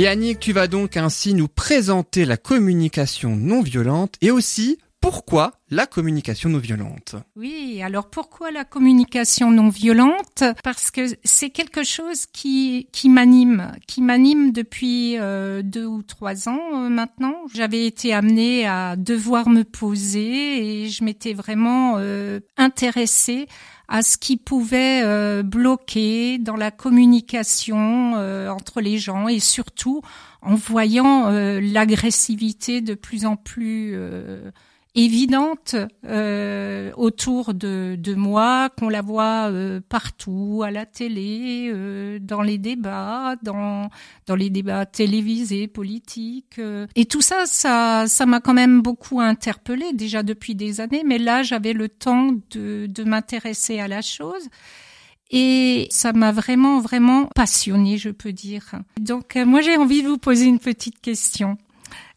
Et Annick, tu vas donc ainsi nous présenter la communication non violente et aussi pourquoi la communication non violente Oui, alors pourquoi la communication non violente? Parce que c'est quelque chose qui qui m'anime, qui m'anime depuis euh, deux ou trois ans euh, maintenant. J'avais été amenée à devoir me poser et je m'étais vraiment euh, intéressée à ce qui pouvait euh, bloquer dans la communication entre les gens et surtout en voyant l'agressivité de plus en plus évidente euh, autour de, de moi, qu'on la voit euh, partout, à la télé, euh, dans les débats, dans dans les débats télévisés, politiques. Euh. Et tout ça, ça ça m'a quand même beaucoup interpellée déjà depuis des années. Mais là, j'avais le temps de de m'intéresser à la chose. Et ça m'a vraiment, vraiment passionnée, je peux dire. Donc, moi, j'ai envie de vous poser une petite question.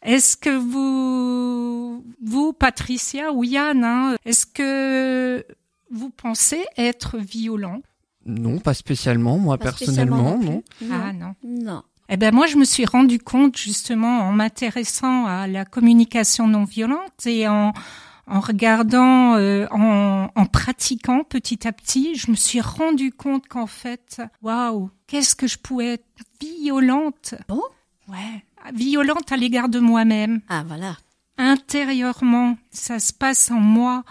Est-ce que vous, vous, Patricia ou Yann, hein, est-ce que vous pensez être violent? Non, pas spécialement. Moi, personnellement, non. Ah non. Non. Eh ben moi, je me suis rendu compte justement en m'intéressant à la communication non violente et en en regardant, euh, en, en, pratiquant petit à petit, je me suis rendu compte qu'en fait, waouh, qu'est-ce que je pouvais être violente? Bon. Ouais violente à l'égard de moi-même. Ah voilà. Intérieurement, ça se passe en moi.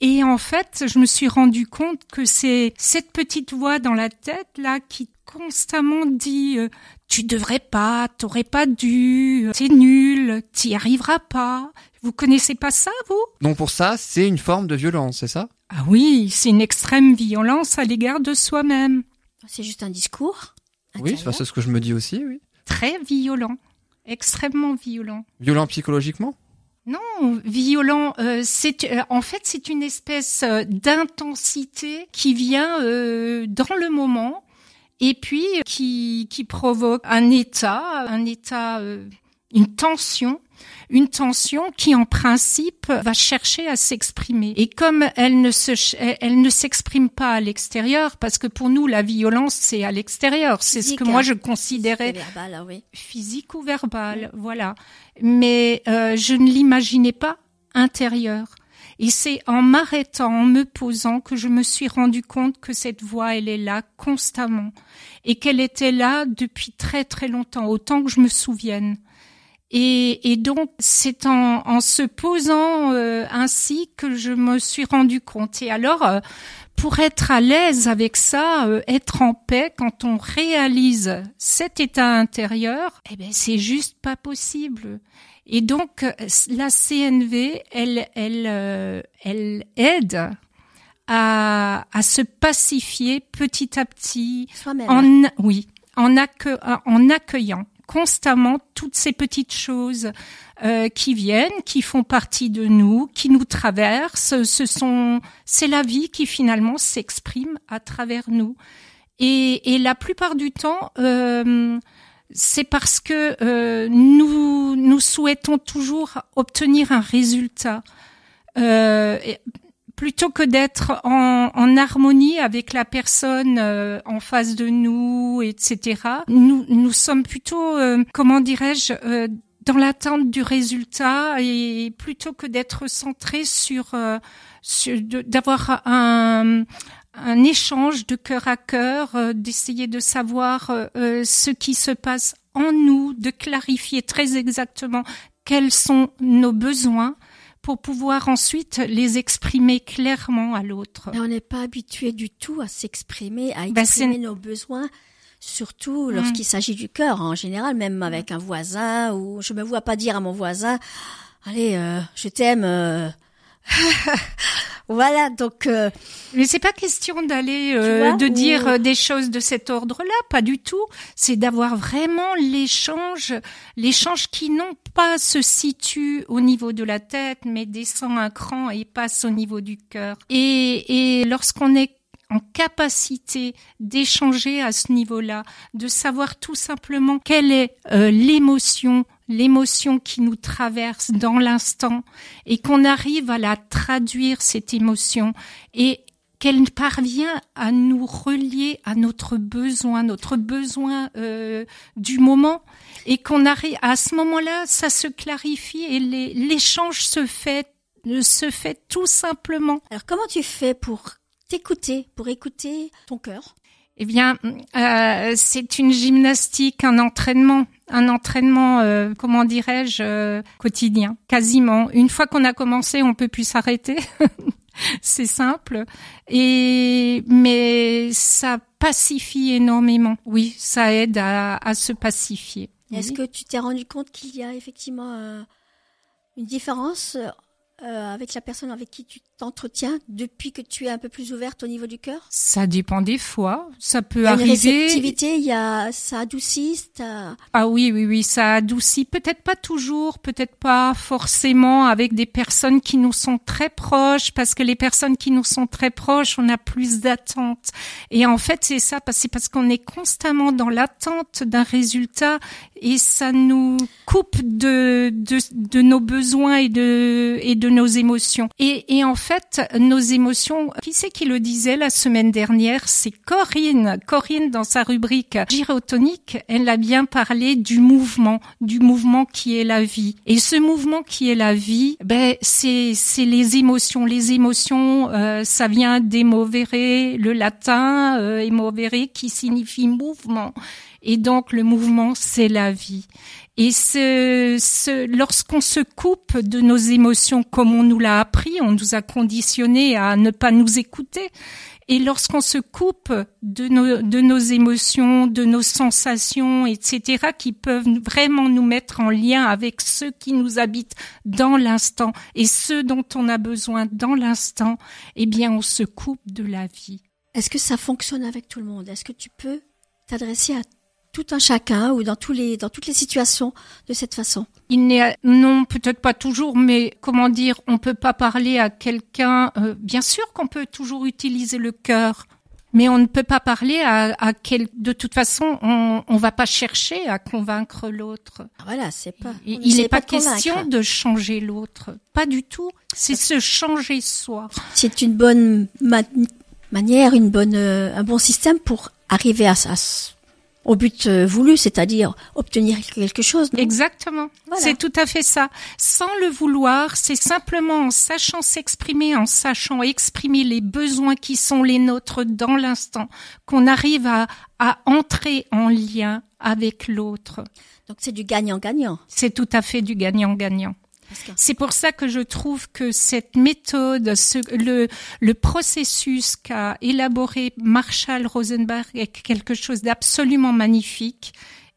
Et en fait, je me suis rendu compte que c'est cette petite voix dans la tête là qui constamment dit euh, tu devrais pas, t'aurais pas dû, c'est nul, t'y arriveras pas. Vous connaissez pas ça, vous? Donc pour ça, c'est une forme de violence, c'est ça? Ah oui, c'est une extrême violence à l'égard de soi-même. C'est juste un discours. Oui, c'est ce que je me dis aussi, oui. Très violent extrêmement violent. Violent psychologiquement? Non, violent. Euh, c'est euh, en fait c'est une espèce euh, d'intensité qui vient dans le moment et puis qui qui provoque un état, un état, une tension une tension qui en principe va chercher à s'exprimer. Et comme elle ne se, elle ne s'exprime pas à l'extérieur, parce que pour nous la violence c'est à l'extérieur, c'est ce que moi je considérais verbal, oui. physique ou verbal, voilà. Mais euh, je ne l'imaginais pas intérieur. Et c'est en m'arrêtant, en me posant, que je me suis rendu compte que cette voix, elle est là constamment et qu'elle était là depuis très très longtemps, autant que je me souvienne. Et, et donc, c'est en, en, se posant euh, ainsi que je me suis rendu compte. Et alors, euh, pour être à l'aise avec ça, euh, être en paix, quand on réalise cet état intérieur, eh ben, c'est juste pas possible. Et donc, la CNV, elle, elle, elle aide à, à se pacifier petit à petit, en, oui, en, en accueillant constamment toutes ces petites choses euh, qui viennent, qui font partie de nous, qui nous traversent. Ce sont, c'est la vie qui finalement s'exprime à travers nous. Et, et, la plupart du temps, euh, c'est parce que euh, nous nous souhaitons toujours obtenir un résultat. Plutôt que d'être en, en, harmonie avec la personne euh, en face de nous, etc. Nous, nous sommes plutôt, euh, comment dirais-je, euh, dans l'attente du résultat et plutôt que d'être centré sur, sur d'avoir un, un échange de cœur à cœur, d'essayer de savoir ce qui se passe en nous, de clarifier très exactement quels sont nos besoins pour pouvoir ensuite les exprimer clairement à l'autre. on n'est pas habitué du tout à s'exprimer, à bah, exprimer nos besoins, surtout lorsqu'il mm. s'agit du cœur. En général, même avec un voisin, ou je me vois pas dire à mon voisin, allez, euh, je t'aime. Euh, voilà, donc. Euh, Mais c'est pas question d'aller euh, de dire euh, des choses de cet ordre-là, pas du tout. C'est d'avoir vraiment l'échange, l'échange qui non pas se situe au niveau de la tête, mais descend un cran et passe au niveau du cœur. Et, et lorsqu'on est en capacité d'échanger à ce niveau-là, de savoir tout simplement quelle est l'émotion l'émotion qui nous traverse dans l'instant et qu'on arrive à la traduire cette émotion et qu'elle parvient à nous relier à notre besoin, notre besoin euh, du moment, et qu'on arrive à ce moment-là, ça se clarifie et l'échange se fait se fait tout simplement. Alors comment tu fais pour t'écouter, pour écouter ton cœur? Eh bien, euh, c'est une gymnastique, un entraînement, un entraînement, euh, comment dirais-je, euh, quotidien, quasiment. Une fois qu'on a commencé, on peut plus s'arrêter. c'est simple. Et mais ça pacifie énormément. Oui, ça aide à, à se pacifier. Est-ce que tu t'es rendu compte qu'il y a effectivement euh, une différence euh, avec la personne avec qui tu t'entretiens depuis que tu es un peu plus ouverte au niveau du cœur? Ça dépend des fois. Ça peut il y a arriver. Une réceptivité, il y a ça adoucit. Ça... Ah oui, oui, oui, ça adoucit. Peut-être pas toujours, peut-être pas forcément avec des personnes qui nous sont très proches, parce que les personnes qui nous sont très proches, on a plus d'attente. Et en fait, c'est ça, c'est parce qu'on est constamment dans l'attente d'un résultat et ça nous coupe de, de, de nos besoins et de et de nos émotions. Et, et en fait, nos émotions, qui c'est qui le disait la semaine dernière? C'est Corinne. Corinne, dans sa rubrique gyrotonique, elle a bien parlé du mouvement, du mouvement qui est la vie. Et ce mouvement qui est la vie, ben c'est c'est les émotions. Les émotions, euh, ça vient d'émovere, le latin euh, émovere qui signifie mouvement. Et donc le mouvement, c'est la vie. Et ce, ce, lorsqu'on se coupe de nos émotions comme on nous l'a appris, on nous a conditionné à ne pas nous écouter. Et lorsqu'on se coupe de nos, de nos émotions, de nos sensations, etc., qui peuvent vraiment nous mettre en lien avec ceux qui nous habitent dans l'instant et ceux dont on a besoin dans l'instant, eh bien, on se coupe de la vie. Est-ce que ça fonctionne avec tout le monde? Est-ce que tu peux t'adresser à tout un chacun ou dans tous les dans toutes les situations de cette façon. Il n'est non peut-être pas toujours, mais comment dire, on peut pas parler à quelqu'un. Euh, bien sûr qu'on peut toujours utiliser le cœur, mais on ne peut pas parler à, à quel. De toute façon, on on va pas chercher à convaincre l'autre. Ah, voilà, c'est pas. Il n'est pas, question de changer l'autre, pas du tout. C'est se changer soi. C'est une bonne manière, une bonne euh, un bon système pour arriver à, à au but euh, voulu, c'est-à-dire obtenir quelque chose. Exactement. C'est tout à fait ça. Sans le vouloir, c'est simplement en sachant s'exprimer, en sachant exprimer les besoins qui sont les nôtres dans l'instant, qu'on arrive à, à entrer en lien avec l'autre. Donc c'est du gagnant-gagnant. C'est tout à fait du gagnant-gagnant. C'est pour ça que je trouve que cette méthode, ce, le, le processus qu'a élaboré Marshall Rosenberg est quelque chose d'absolument magnifique.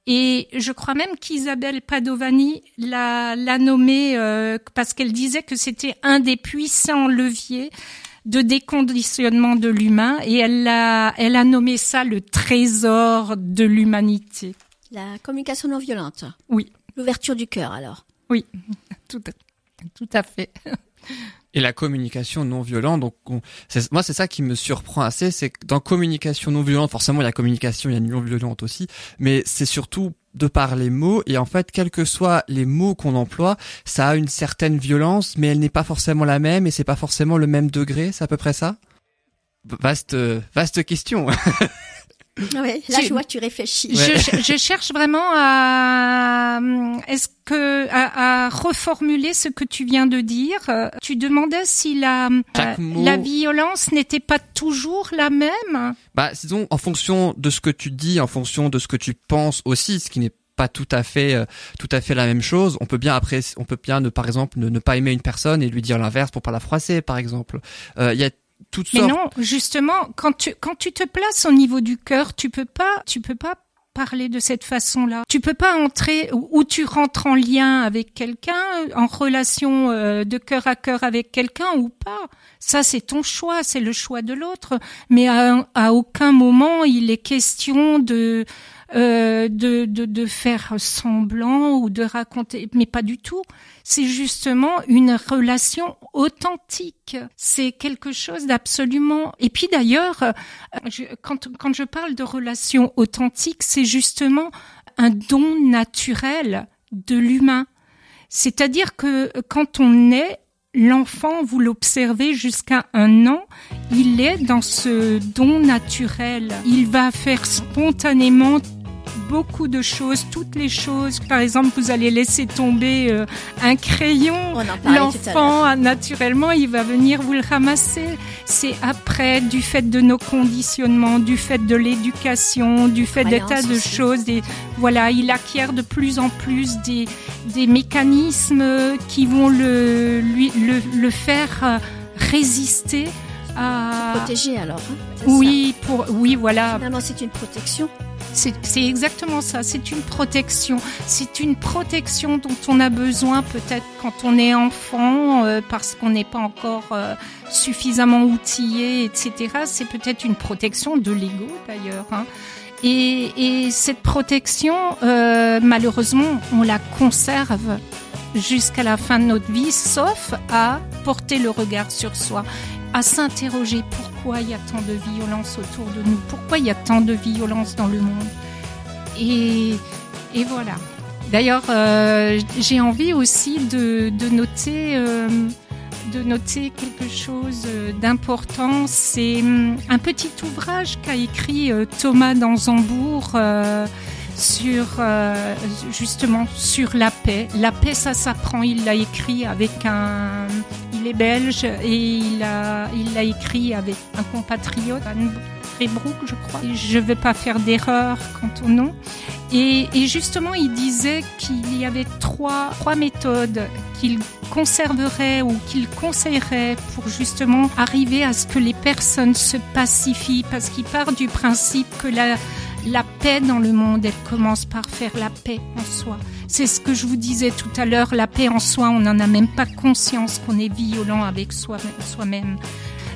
Et je crois même qu'Isabelle Padovani l'a, l'a nommé euh, parce qu'elle disait que c'était un des puissants leviers de déconditionnement de l'humain et elle a, elle a nommé ça le trésor de l'humanité. La communication non violente. Oui. L'ouverture du cœur alors. Oui, tout, tout à fait. Et la communication non violente, donc moi c'est ça qui me surprend assez, c'est que dans communication non violente, forcément il y a communication, il y a non violente aussi, mais c'est surtout de par les mots et en fait quels que soient les mots qu'on emploie, ça a une certaine violence, mais elle n'est pas forcément la même et c'est pas forcément le même degré, c'est à peu près ça? Vaste vaste question. Ouais, là, je vois que tu réfléchis. Je, je, cherche vraiment à, est-ce que, à, à, reformuler ce que tu viens de dire? Tu demandais si la, la violence n'était pas toujours la même? Bah, disons, en fonction de ce que tu dis, en fonction de ce que tu penses aussi, ce qui n'est pas tout à fait euh, tout à fait la même chose. On peut bien après on peut bien ne par exemple ne, pas aimer une personne et lui dire l'inverse pour pas la froisser par exemple. Euh, il y a mais non, justement, quand tu quand tu te places au niveau du cœur, tu peux pas tu peux pas parler de cette façon-là. Tu peux pas entrer ou tu rentres en lien avec quelqu'un, en relation euh, de cœur à cœur avec quelqu'un ou pas. Ça, c'est ton choix, c'est le choix de l'autre. Mais à, à aucun moment il est question de euh, de, de, de faire semblant ou de raconter, mais pas du tout. C'est justement une relation authentique. C'est quelque chose d'absolument. Et puis d'ailleurs, euh, quand, quand je parle de relation authentique, c'est justement un don naturel de l'humain. C'est-à-dire que quand on est l'enfant, vous l'observez jusqu'à un an, il est dans ce don naturel. Il va faire spontanément beaucoup de choses, toutes les choses. Par exemple, vous allez laisser tomber euh, un crayon. L'enfant, naturellement, il va venir vous le ramasser. C'est après, du fait de nos conditionnements, du fait de l'éducation, du fait des tas de choses. Des, voilà, il acquiert de plus en plus des, des mécanismes qui vont le, lui, le, le faire euh, résister à... Protéger alors. Hein, oui, pour, oui, voilà. Finalement, c'est une protection. C'est exactement ça, c'est une protection. C'est une protection dont on a besoin peut-être quand on est enfant, euh, parce qu'on n'est pas encore euh, suffisamment outillé, etc. C'est peut-être une protection de l'ego d'ailleurs. Hein. Et, et, cette protection, euh, malheureusement, on la conserve jusqu'à la fin de notre vie, sauf à porter le regard sur soi à s'interroger pourquoi il y a tant de violence autour de nous, pourquoi il y a tant de violence dans le monde. Et, et voilà. D'ailleurs, euh, j'ai envie aussi de, de noter, euh, de noter quelque chose d'important. C'est hum, un petit ouvrage qu'a écrit euh, Thomas Danzambourg sur justement sur la paix. La paix, ça s'apprend. Il l'a écrit avec un il est belge et il a, il l'a écrit avec un compatriote, Anne Rebrook, je crois. Je ne vais pas faire d'erreur quant au nom. Et, et, justement, il disait qu'il y avait trois, trois méthodes qu'il conserverait ou qu'il conseillerait pour justement arriver à ce que les personnes se pacifient, parce qu'il part du principe que la, la paix dans le monde, elle commence par faire la paix en soi. C'est ce que je vous disais tout à l'heure, la paix en soi, on n'en a même pas conscience qu'on est violent avec soi-même.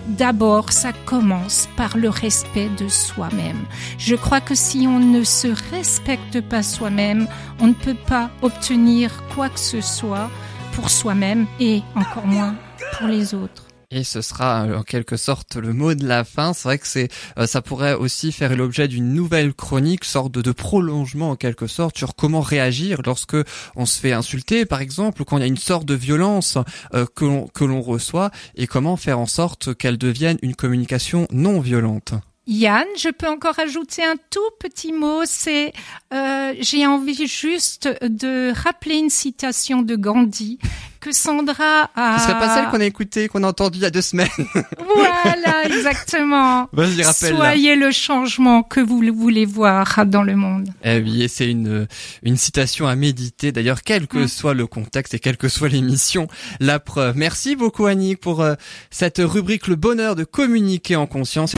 D'abord, ça commence par le respect de soi-même. Je crois que si on ne se respecte pas soi-même, on ne peut pas obtenir quoi que ce soit pour soi-même et encore moins pour les autres. Et ce sera euh, en quelque sorte le mot de la fin. C'est vrai que c'est, euh, ça pourrait aussi faire l'objet d'une nouvelle chronique, sorte de, prolongement en quelque sorte sur comment réagir lorsque on se fait insulter, par exemple, ou quand il y a une sorte de violence euh, que l'on reçoit, et comment faire en sorte qu'elle devienne une communication non violente. Yann, je peux encore ajouter un tout petit mot. C'est, euh, j'ai envie juste de rappeler une citation de Gandhi que Sandra a. Ce serait pas celle qu'on a écoutée, qu'on a entendue il y a deux semaines. voilà, exactement. Vas-y, rappelle. Soyez le changement que vous voulez voir dans le monde. Eh oui, c'est une une citation à méditer. D'ailleurs, quel que mm. soit le contexte et quelle que soit l'émission, la preuve. Merci beaucoup Annick pour euh, cette rubrique le bonheur de communiquer en conscience.